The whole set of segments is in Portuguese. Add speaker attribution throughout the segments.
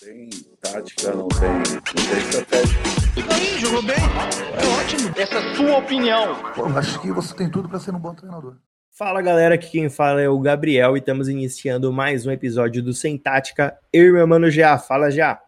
Speaker 1: Tem tática, não tem, não tem estratégia.
Speaker 2: E aí, jogou bem? É ótimo. Essa é a sua opinião.
Speaker 3: Pô, acho que você tem tudo para ser um bom treinador.
Speaker 4: Fala galera, aqui quem fala é o Gabriel e estamos iniciando mais um episódio do Sem Tática. Eu e meu mano Já. Fala Já.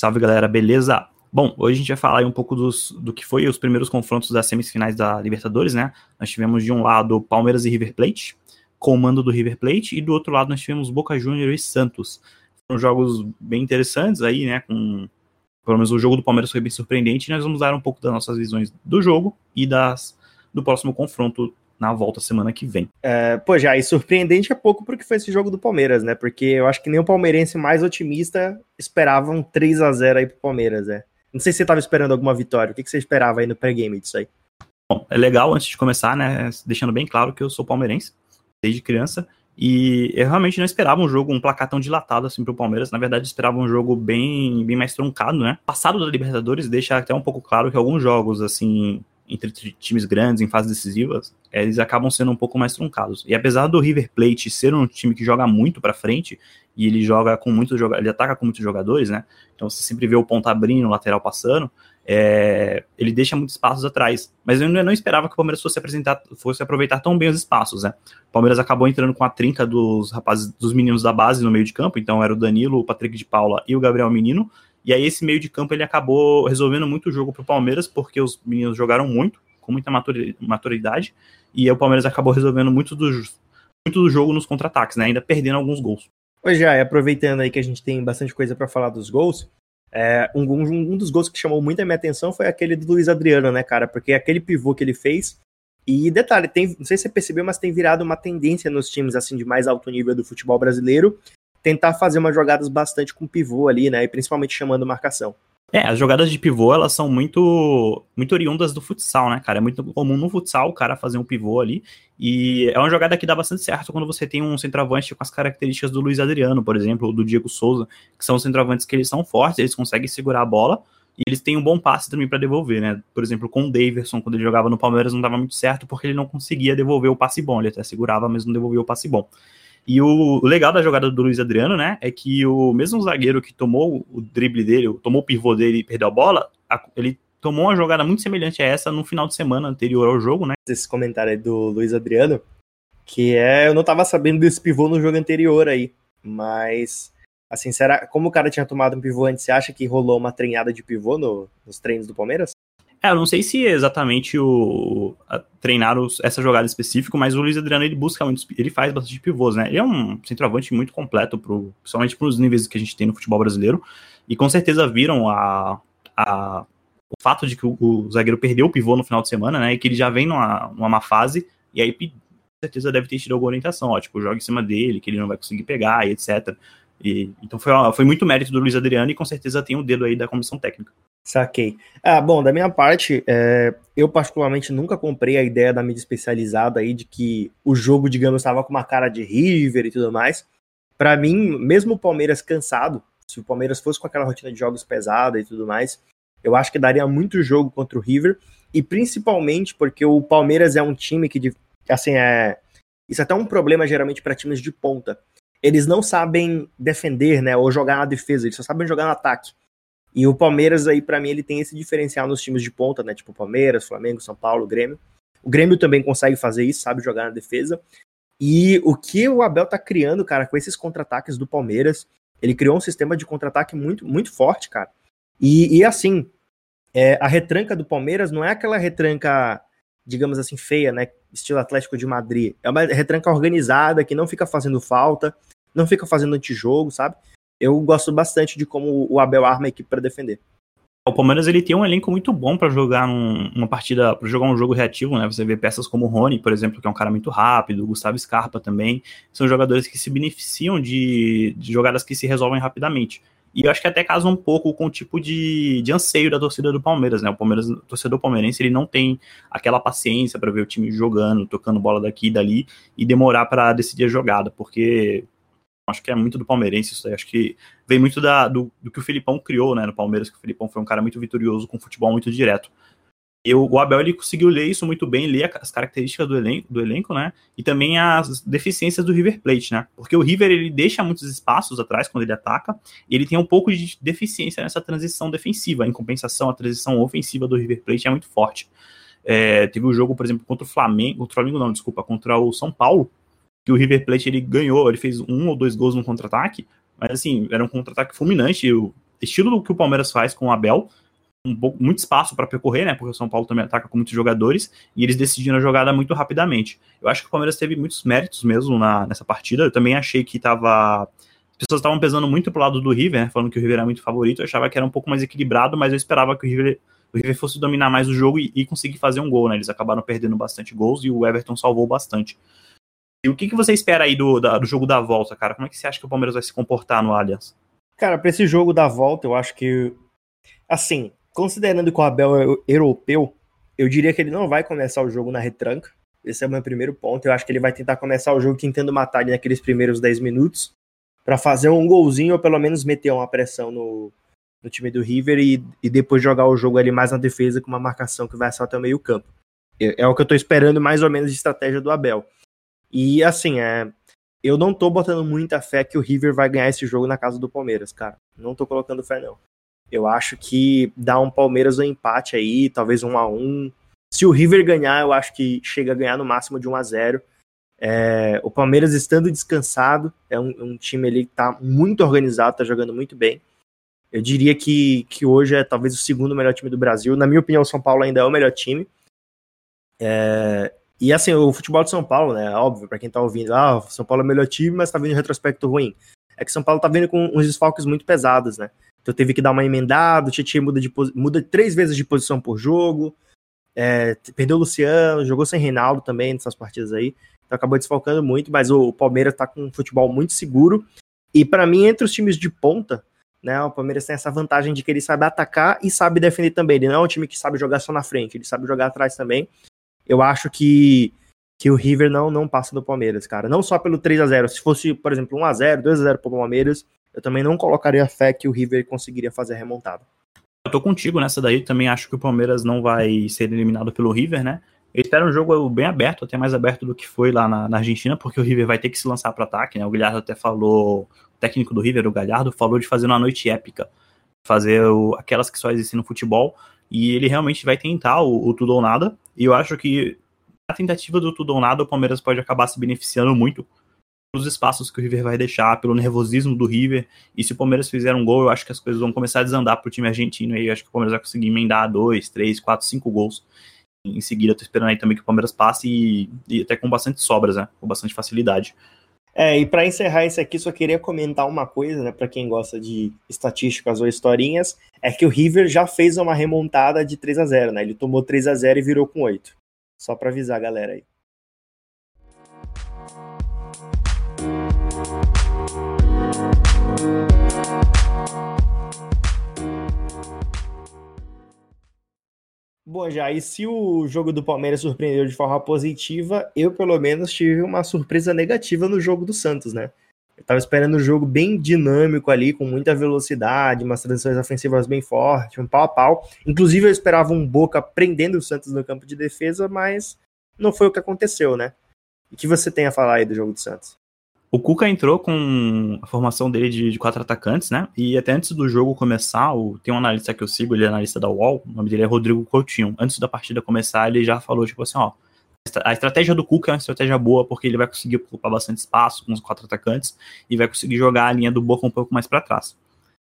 Speaker 5: Salve galera, beleza? Bom, hoje a gente vai falar um pouco dos, do que foi os primeiros confrontos das semifinais da Libertadores, né? Nós tivemos de um lado Palmeiras e River Plate, comando do River Plate, e do outro lado nós tivemos Boca Juniors e Santos. Foram jogos bem interessantes aí, né? Com, pelo menos o jogo do Palmeiras foi bem surpreendente. E nós vamos dar um pouco das nossas visões do jogo e das do próximo confronto na volta semana que vem.
Speaker 4: É, pô, já, e surpreendente é pouco porque foi esse jogo do Palmeiras, né? Porque eu acho que nem o palmeirense mais otimista esperava um 3 a 0 aí pro Palmeiras, né? Não sei se você tava esperando alguma vitória. O que, que você esperava aí no pré-game disso aí?
Speaker 5: Bom, é legal antes de começar, né? Deixando bem claro que eu sou palmeirense desde criança. E eu realmente não esperava um jogo, um placar tão dilatado assim pro Palmeiras. Na verdade, esperava um jogo bem, bem mais truncado, né? Passado da Libertadores deixa até um pouco claro que alguns jogos, assim, entre times grandes em fases decisivas, eles acabam sendo um pouco mais truncados. E apesar do River Plate ser um time que joga muito para frente, e ele joga com muitos ele ataca com muitos jogadores, né? Então você sempre vê o ponta abrindo, o lateral passando é, ele deixa muitos espaços atrás. Mas eu não esperava que o Palmeiras fosse, apresentar, fosse aproveitar tão bem os espaços, né? O Palmeiras acabou entrando com a trinca dos rapazes, dos meninos da base no meio de campo, então era o Danilo, o Patrick de Paula e o Gabriel Menino. E aí esse meio de campo ele acabou resolvendo muito o jogo para o Palmeiras, porque os meninos jogaram muito, com muita maturidade, e o Palmeiras acabou resolvendo muito do, muito do jogo nos contra-ataques, né? Ainda perdendo alguns gols.
Speaker 4: Hoje já, aproveitando aí que a gente tem bastante coisa para falar dos gols, é, um, um, um, dos gols que chamou muito a minha atenção foi aquele do Luiz Adriano, né, cara? Porque aquele pivô que ele fez. E detalhe, tem, não sei se você percebeu, mas tem virado uma tendência nos times assim de mais alto nível do futebol brasileiro tentar fazer umas jogadas bastante com pivô ali, né? E principalmente chamando marcação.
Speaker 5: É, as jogadas de pivô, elas são muito muito oriundas do futsal, né, cara? É muito comum no futsal o cara fazer um pivô ali. E é uma jogada que dá bastante certo quando você tem um centroavante com as características do Luiz Adriano, por exemplo, ou do Diego Souza, que são centroavantes que eles são fortes, eles conseguem segurar a bola e eles têm um bom passe também para devolver, né? Por exemplo, com o Daverson, quando ele jogava no Palmeiras, não dava muito certo porque ele não conseguia devolver o passe bom. Ele até segurava, mas não devolvia o passe bom. E o, legal da jogada do Luiz Adriano, né, é que o mesmo zagueiro que tomou o drible dele, tomou o pivô dele e perdeu a bola, ele tomou uma jogada muito semelhante a essa no final de semana anterior ao jogo, né?
Speaker 4: Esse comentário aí do Luiz Adriano, que é, eu não tava sabendo desse pivô no jogo anterior aí, mas assim, será, como o cara tinha tomado um pivô antes, você acha que rolou uma treinada de pivô no, nos treinos do Palmeiras?
Speaker 5: É, eu não sei se é exatamente o treinar essa jogada específica, mas o Luiz Adriano ele busca muito, ele faz bastante pivôs, né? Ele é um centroavante muito completo, pro, principalmente para os níveis que a gente tem no futebol brasileiro, e com certeza viram a, a o fato de que o, o, zagueiro perdeu o pivô no final de semana, né? E que ele já vem numa, numa má fase, e aí com certeza deve ter tido alguma orientação, ó, tipo, joga em cima dele, que ele não vai conseguir pegar, e etc. E, então foi, foi muito mérito do Luiz Adriano e com certeza tem o dedo aí da comissão técnica.
Speaker 4: Saquei. Ah, bom, da minha parte, é, eu particularmente nunca comprei a ideia da mídia especializada aí de que o jogo, digamos, estava com uma cara de River e tudo mais. Para mim, mesmo o Palmeiras cansado, se o Palmeiras fosse com aquela rotina de jogos pesada e tudo mais, eu acho que daria muito jogo contra o River. E principalmente porque o Palmeiras é um time que, assim, é. Isso é até um problema geralmente para times de ponta. Eles não sabem defender, né? Ou jogar na defesa, eles só sabem jogar no ataque. E o Palmeiras aí, para mim, ele tem esse diferencial nos times de ponta, né? Tipo Palmeiras, Flamengo, São Paulo, Grêmio. O Grêmio também consegue fazer isso, sabe jogar na defesa. E o que o Abel tá criando, cara, com esses contra-ataques do Palmeiras, ele criou um sistema de contra-ataque muito, muito forte, cara. E, e assim, é, a retranca do Palmeiras não é aquela retranca, digamos assim, feia, né? Estilo Atlético de Madrid. É uma retranca organizada, que não fica fazendo falta, não fica fazendo antijogo, sabe? Eu gosto bastante de como o Abel arma a equipe para defender.
Speaker 5: O Palmeiras ele tem um elenco muito bom para jogar num, uma partida, para jogar um jogo reativo, né? Você vê peças como o Rony, por exemplo, que é um cara muito rápido, o Gustavo Scarpa também, são jogadores que se beneficiam de, de jogadas que se resolvem rapidamente. E eu acho que até casa um pouco com o tipo de, de anseio da torcida do Palmeiras, né? O Palmeiras, o torcedor palmeirense, ele não tem aquela paciência para ver o time jogando, tocando bola daqui e dali e demorar para decidir a jogada, porque Acho que é muito do palmeirense isso aí. Acho que vem muito da, do, do que o Filipão criou, né, no Palmeiras, que o Filipão foi um cara muito vitorioso com futebol muito direto. E o, o Abel ele conseguiu ler isso muito bem, ler as características do elenco, do elenco, né? E também as deficiências do River Plate, né? Porque o River ele deixa muitos espaços atrás quando ele ataca, e ele tem um pouco de deficiência nessa transição defensiva. Em compensação, a transição ofensiva do River Plate é muito forte. É, teve o um jogo, por exemplo, contra o Flamengo, contra o Flamengo não, desculpa, contra o São Paulo, que o River Plate ele ganhou, ele fez um ou dois gols no contra-ataque, mas assim, era um contra-ataque fulminante, o estilo do que o Palmeiras faz com o Abel, um pouco, muito espaço para percorrer, né? Porque o São Paulo também ataca com muitos jogadores e eles decidiram a jogada muito rapidamente. Eu acho que o Palmeiras teve muitos méritos mesmo na, nessa partida. Eu também achei que tava. As pessoas estavam pesando muito pro lado do River, né, falando que o River era muito favorito. Eu achava que era um pouco mais equilibrado, mas eu esperava que o River, o River fosse dominar mais o jogo e, e conseguir fazer um gol, né? Eles acabaram perdendo bastante gols e o Everton salvou bastante. E o que, que você espera aí do, da, do jogo da volta, cara? Como é que você acha que o Palmeiras vai se comportar no Allianz?
Speaker 4: Cara, para esse jogo da volta, eu acho que. Assim, considerando que o Abel é europeu, eu diria que ele não vai começar o jogo na retranca. Esse é o meu primeiro ponto. Eu acho que ele vai tentar começar o jogo tentando matar ali naqueles primeiros 10 minutos para fazer um golzinho ou pelo menos meter uma pressão no, no time do River e, e depois jogar o jogo ali mais na defesa com uma marcação que vai até o meio campo. É, é o que eu tô esperando mais ou menos de estratégia do Abel. E assim, é, eu não tô botando muita fé que o River vai ganhar esse jogo na casa do Palmeiras, cara. Não tô colocando fé, não. Eu acho que dá um Palmeiras um empate aí, talvez um a um. Se o River ganhar, eu acho que chega a ganhar no máximo de 1 a 0 é, O Palmeiras estando descansado, é um, um time ali que tá muito organizado, tá jogando muito bem. Eu diria que, que hoje é talvez o segundo melhor time do Brasil. Na minha opinião, o São Paulo ainda é o melhor time. É, e assim, o futebol de São Paulo, né? Óbvio, para quem tá ouvindo, ah, São Paulo é o melhor time, mas tá vindo em retrospecto ruim. É que São Paulo tá vindo com uns desfalques muito pesados, né? Então teve que dar uma emendada, o Tietchan muda, de, muda três vezes de posição por jogo, é, perdeu o Luciano, jogou sem Reinaldo também nessas partidas aí, então acabou desfalcando muito, mas o, o Palmeiras tá com um futebol muito seguro, e para mim, entre os times de ponta, né, o Palmeiras tem essa vantagem de que ele sabe atacar e sabe defender também, ele não é um time que sabe jogar só na frente, ele sabe jogar atrás também, eu acho que, que o River não, não passa do Palmeiras, cara. Não só pelo 3 a 0 Se fosse, por exemplo, 1 a 0 2 a 0 pro Palmeiras, eu também não colocaria fé que o River conseguiria fazer a remontada.
Speaker 5: Eu tô contigo nessa daí, também acho que o Palmeiras não vai ser eliminado pelo River, né? Eu espero um jogo bem aberto, até mais aberto do que foi lá na, na Argentina, porque o River vai ter que se lançar para ataque, né? O Galhardo até falou, o técnico do River, o Galhardo, falou de fazer uma noite épica, fazer o, aquelas que só existem no futebol, e ele realmente vai tentar o, o tudo ou nada. E eu acho que a tentativa do tudo ou nada, o Palmeiras pode acabar se beneficiando muito pelos espaços que o River vai deixar, pelo nervosismo do River. E se o Palmeiras fizer um gol, eu acho que as coisas vão começar a desandar pro time argentino. E eu acho que o Palmeiras vai conseguir emendar dois, três, quatro, cinco gols. Em seguida, tô esperando aí também que o Palmeiras passe e, e até com bastante sobras, né? Com bastante facilidade.
Speaker 4: É, e para encerrar isso aqui, só queria comentar uma coisa, né, para quem gosta de estatísticas ou historinhas, é que o River já fez uma remontada de 3 a 0, né? Ele tomou 3 a 0 e virou com 8. Só para avisar a galera aí. Bom, já, e se o jogo do Palmeiras surpreendeu de forma positiva, eu pelo menos tive uma surpresa negativa no jogo do Santos, né? Eu tava esperando um jogo bem dinâmico ali, com muita velocidade, umas transições ofensivas bem fortes, um pau a pau. Inclusive eu esperava um Boca prendendo o Santos no campo de defesa, mas não foi o que aconteceu, né? O que você tem a falar aí do jogo do Santos?
Speaker 5: O Cuca entrou com a formação dele de, de, quatro atacantes, né? E até antes do jogo começar, o, tem um analista que eu sigo, ele é analista da UOL, o nome dele é Rodrigo Coutinho. Antes da partida começar, ele já falou, tipo assim, ó, a estratégia do Cuca é uma estratégia boa, porque ele vai conseguir ocupar bastante espaço com os quatro atacantes e vai conseguir jogar a linha do Boca um pouco mais para trás.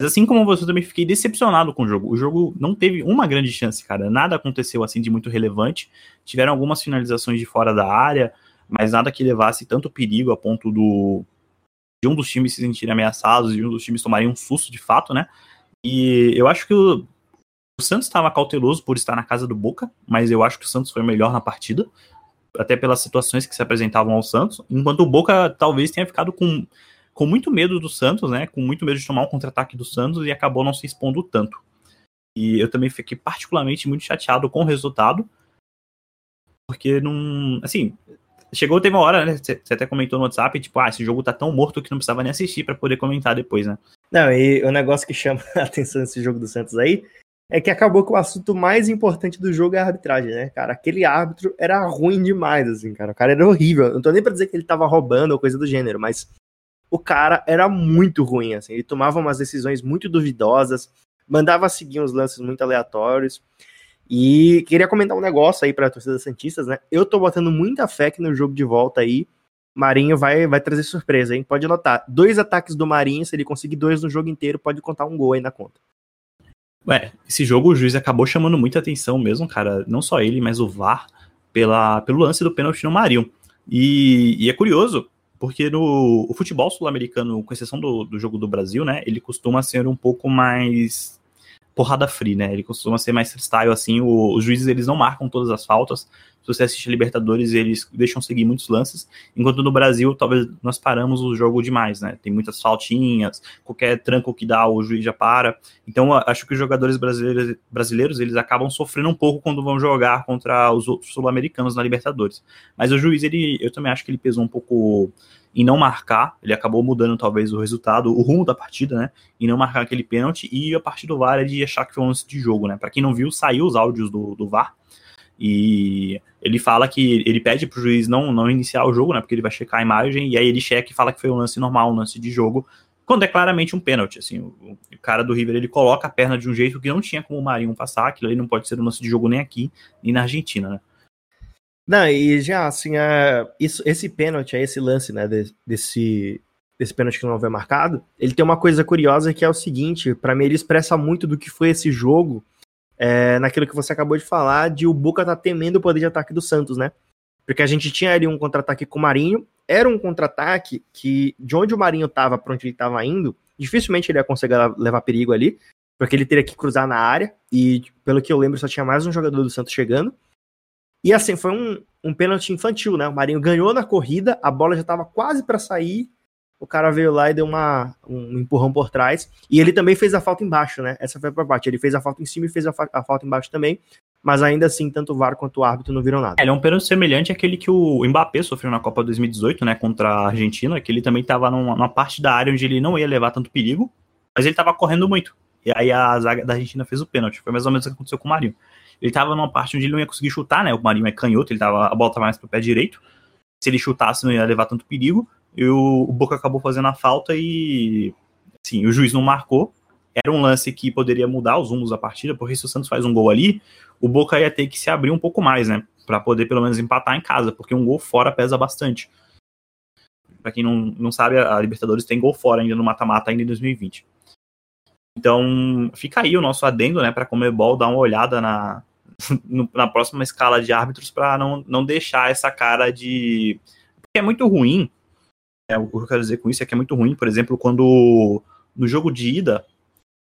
Speaker 5: Mas assim como você, eu também fiquei decepcionado com o jogo. O jogo não teve uma grande chance, cara. Nada aconteceu assim de muito relevante. Tiveram algumas finalizações de fora da área, mas nada que levasse tanto perigo a ponto do de um dos times se sentirem ameaçados e um dos times tomarem um susto de fato, né? E eu acho que o, o Santos estava cauteloso por estar na casa do Boca, mas eu acho que o Santos foi melhor na partida, até pelas situações que se apresentavam ao Santos, enquanto o Boca talvez tenha ficado com, com muito medo do Santos, né? Com muito medo de tomar um contra-ataque do Santos e acabou não se expondo tanto. E eu também fiquei particularmente muito chateado com o resultado, porque não. Assim, Chegou, teve uma hora, né? Você até comentou no WhatsApp, tipo, ah, esse jogo tá tão morto que não precisava nem assistir para poder comentar depois, né?
Speaker 4: Não, e o negócio que chama a atenção nesse jogo do Santos aí é que acabou que o assunto mais importante do jogo é a arbitragem, né, cara? Aquele árbitro era ruim demais, assim, cara. O cara era horrível. Não tô nem pra dizer que ele tava roubando ou coisa do gênero, mas o cara era muito ruim, assim. Ele tomava umas decisões muito duvidosas, mandava seguir uns lances muito aleatórios. E queria comentar um negócio aí pra torcida Santistas, né? Eu tô botando muita fé que no jogo de volta aí, Marinho vai, vai trazer surpresa, hein? Pode anotar. Dois ataques do Marinho, se ele conseguir dois no jogo inteiro, pode contar um gol aí na conta.
Speaker 5: Ué, esse jogo o juiz acabou chamando muita atenção mesmo, cara. Não só ele, mas o VAR, pela, pelo lance do pênalti no Marinho. E, e é curioso, porque no o futebol sul-americano, com exceção do, do jogo do Brasil, né, ele costuma ser um pouco mais porrada free, né? Ele costuma ser mais freestyle, assim. O, os juízes eles não marcam todas as faltas. Se você assiste a Libertadores, eles deixam seguir muitos lances. Enquanto no Brasil, talvez nós paramos o jogo demais, né? Tem muitas faltinhas, qualquer tranco que dá, o juiz já para. Então, acho que os jogadores brasileiros, brasileiros eles acabam sofrendo um pouco quando vão jogar contra os outros sul-americanos na Libertadores. Mas o juiz, ele, eu também acho que ele pesou um pouco em não marcar, ele acabou mudando talvez o resultado, o rumo da partida, né? Em não marcar aquele pênalti e a partir do VAR é de achar que foi um lance de jogo, né? Para quem não viu, saiu os áudios do, do VAR e ele fala que ele pede pro juiz não, não iniciar o jogo, né? Porque ele vai checar a imagem e aí ele checa e fala que foi um lance normal, um lance de jogo, quando é claramente um pênalti, assim, o, o, cara do River ele coloca a perna de um jeito que não tinha como o Marinho passar, aquilo aí não pode ser um lance de jogo nem aqui, nem na Argentina, né?
Speaker 4: Não, e já, assim, é, isso, esse pênalti, esse lance, né, desse, desse pênalti que não foi marcado, ele tem uma coisa curiosa que é o seguinte, para mim ele expressa muito do que foi esse jogo, é, naquilo que você acabou de falar, de o Boca tá temendo o poder de ataque do Santos, né? Porque a gente tinha ali um contra-ataque com o Marinho, era um contra-ataque que, de onde o Marinho tava, pra onde ele tava indo, dificilmente ele ia conseguir levar perigo ali, porque ele teria que cruzar na área, e pelo que eu lembro, só tinha mais um jogador do Santos chegando, e assim, foi um, um pênalti infantil, né? O Marinho ganhou na corrida, a bola já estava quase para sair, o cara veio lá e deu uma, um empurrão por trás. E ele também fez a falta embaixo, né? Essa foi a parte. Ele fez a falta em cima e fez a, fa a falta embaixo também. Mas ainda assim, tanto o VAR quanto o árbitro não viram nada.
Speaker 5: É, ele é um pênalti semelhante àquele que o Mbappé sofreu na Copa 2018, né? Contra a Argentina, que ele também estava numa, numa parte da área onde ele não ia levar tanto perigo, mas ele estava correndo muito. E aí a zaga da Argentina fez o pênalti. Foi mais ou menos o que aconteceu com o Marinho. Ele tava numa parte onde ele não ia conseguir chutar, né? O Marinho é canhoto, ele tava, a bola tava mais pro pé direito. Se ele chutasse, não ia levar tanto perigo. E o, o Boca acabou fazendo a falta e. Sim, o juiz não marcou. Era um lance que poderia mudar os rumos da partida, porque se o Santos faz um gol ali, o Boca ia ter que se abrir um pouco mais, né? Para poder pelo menos empatar em casa, porque um gol fora pesa bastante. Para quem não, não sabe, a Libertadores tem gol fora ainda no mata-mata, ainda em 2020. Então, fica aí o nosso adendo, né, para Comebol dar uma olhada na, na próxima escala de árbitros para não, não deixar essa cara de. Porque é muito ruim. É, o que eu quero dizer com isso é que é muito ruim, por exemplo, quando no jogo de ida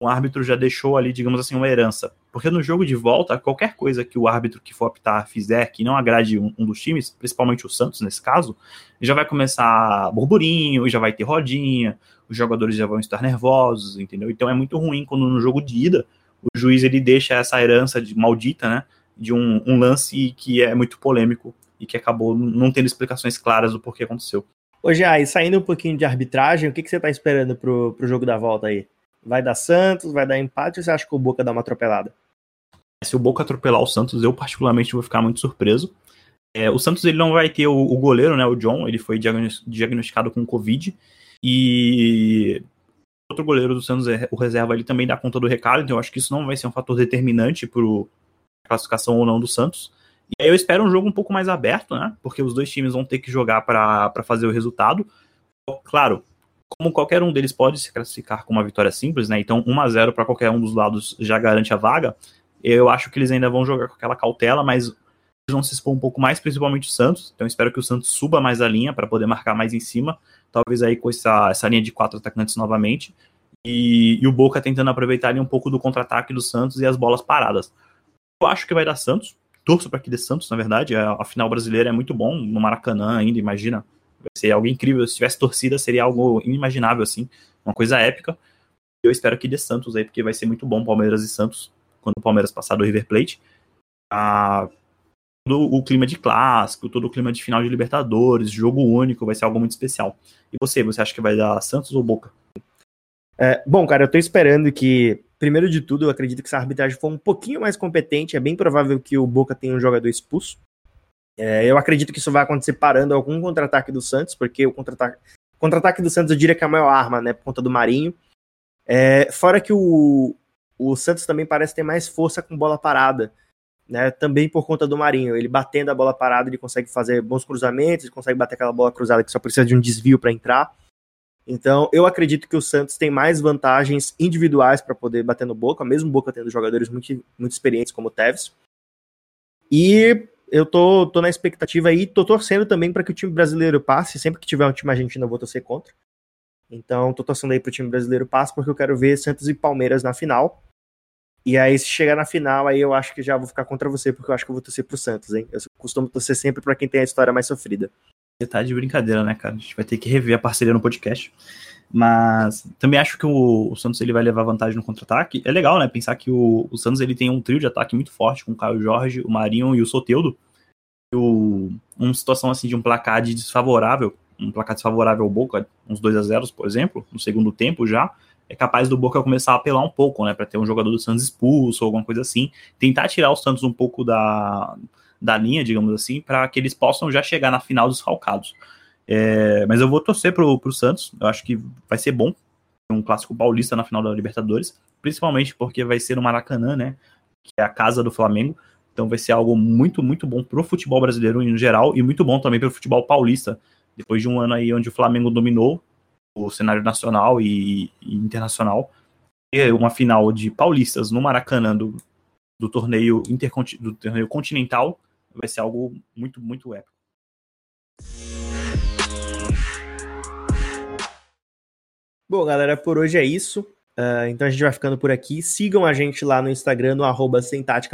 Speaker 5: o árbitro já deixou ali, digamos assim, uma herança. Porque no jogo de volta, qualquer coisa que o árbitro que for optar fizer que não agrade um, um dos times, principalmente o Santos nesse caso, já vai começar burburinho, já vai ter rodinha, os jogadores já vão estar nervosos, entendeu? Então é muito ruim quando no jogo de ida o juiz ele deixa essa herança de, maldita, né? De um, um lance que é muito polêmico e que acabou não tendo explicações claras do porquê aconteceu.
Speaker 4: Ô, Jai, saindo um pouquinho de arbitragem, o que, que você tá esperando pro, pro jogo da volta aí? Vai dar Santos, vai dar empate ou você acha que o Boca dá uma atropelada?
Speaker 5: Se o Boca atropelar o Santos, eu particularmente vou ficar muito surpreso. É, o Santos ele não vai ter o, o, goleiro, né, o John, ele foi diagnosticado com Covid e outro goleiro do Santos, é, o reserva, ele também dá conta do recado, então eu acho que isso não vai ser um fator determinante para a classificação ou não do Santos. E aí eu espero um jogo um pouco mais aberto, né? Porque os dois times vão ter que jogar para fazer o resultado. Claro, como qualquer um deles pode se classificar com uma vitória simples, né? Então 1 a 0 para qualquer um dos lados já garante a vaga. Eu acho que eles ainda vão jogar com aquela cautela, mas eles vão se expor um pouco mais, principalmente o Santos. Então espero que o Santos suba mais a linha para poder marcar mais em cima talvez aí com essa, essa linha de quatro atacantes novamente, e, e o Boca tentando aproveitar ali um pouco do contra-ataque do Santos e as bolas paradas. Eu acho que vai dar Santos, torço para que dê Santos, na verdade, a, a, final brasileira é muito bom, no Maracanã ainda, imagina, vai ser algo incrível, se tivesse torcida seria algo inimaginável, assim, uma coisa épica, eu espero que dê Santos aí, porque vai ser muito bom Palmeiras e Santos, quando o Palmeiras passar do River Plate, ah, todo o clima de clássico, todo o clima de final de Libertadores, jogo único, vai ser algo muito especial. E você, você acha que vai dar Santos ou Boca?
Speaker 4: É, bom, cara, eu tô esperando que primeiro de tudo, eu acredito que se a arbitragem for um pouquinho mais competente, é bem provável que o Boca tenha um jogador expulso. É, eu acredito que isso vai acontecer parando algum contra-ataque do Santos, porque o contra-ataque contra do Santos eu diria que é a maior arma, né, por conta do Marinho. É, fora que o, o Santos também parece ter mais força com bola parada, né, também por conta do Marinho. Ele batendo a bola parada, ele consegue fazer bons cruzamentos, ele consegue bater aquela bola cruzada que só precisa de um desvio para entrar. Então, eu acredito que o Santos tem mais vantagens individuais para poder bater no Boca, mesmo Boca tendo jogadores muito, muito experientes como o Tevez. E eu tô, tô na expectativa aí, tô torcendo também para que o time brasileiro passe. Sempre que tiver um time argentino, eu vou torcer contra. Então, tô torcendo aí pro time brasileiro passe, porque eu quero ver Santos e Palmeiras na final. E aí, se chegar na final, aí eu acho que já vou ficar contra você, porque eu acho que eu vou torcer pro Santos, hein? Eu costumo torcer sempre para quem tem a história mais sofrida.
Speaker 5: Você tá de brincadeira, né, cara? A gente vai ter que rever a parceria no podcast. Mas também acho que o, Santos ele vai levar vantagem no contra-ataque. É legal, né? Pensar que o, o, Santos ele tem um trio de ataque muito forte com o Caio Jorge, o Marinho e o Soteudo. O, uma situação assim de um placar de desfavorável, um placar desfavorável ao Boca, uns 2 a 0 por exemplo, no segundo tempo já, é capaz do Boca começar a apelar um pouco, né? Para ter um jogador do Santos expulso ou alguma coisa assim. Tentar tirar o Santos um pouco da, da linha, digamos assim, para que eles possam já chegar na final dos falcados. É, mas eu vou torcer pro, pro Santos. Eu acho que vai ser bom um clássico paulista na final da Libertadores, principalmente porque vai ser no Maracanã, né? Que é a casa do Flamengo. Então vai ser algo muito, muito bom pro futebol brasileiro em geral e muito bom também pro futebol paulista. Depois de um ano aí onde o Flamengo dominou o cenário nacional e, e internacional, e uma final de paulistas no Maracanã do, do torneio do torneio continental vai ser algo muito, muito épico.
Speaker 4: Bom, galera, por hoje é isso. Uh, então a gente vai ficando por aqui. Sigam a gente lá no Instagram, no arroba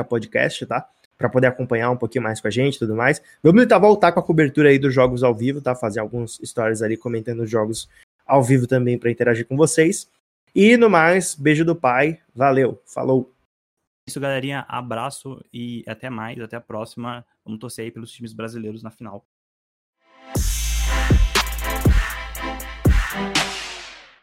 Speaker 4: Podcast, tá? Para poder acompanhar um pouquinho mais com a gente e tudo mais. Vamos tentar voltar com a cobertura aí dos jogos ao vivo, tá? Fazer alguns stories ali comentando os jogos ao vivo também para interagir com vocês. E no mais, beijo do pai, valeu, falou.
Speaker 5: É isso, galerinha, abraço e até mais, até a próxima. Vamos torcer aí pelos times brasileiros na final.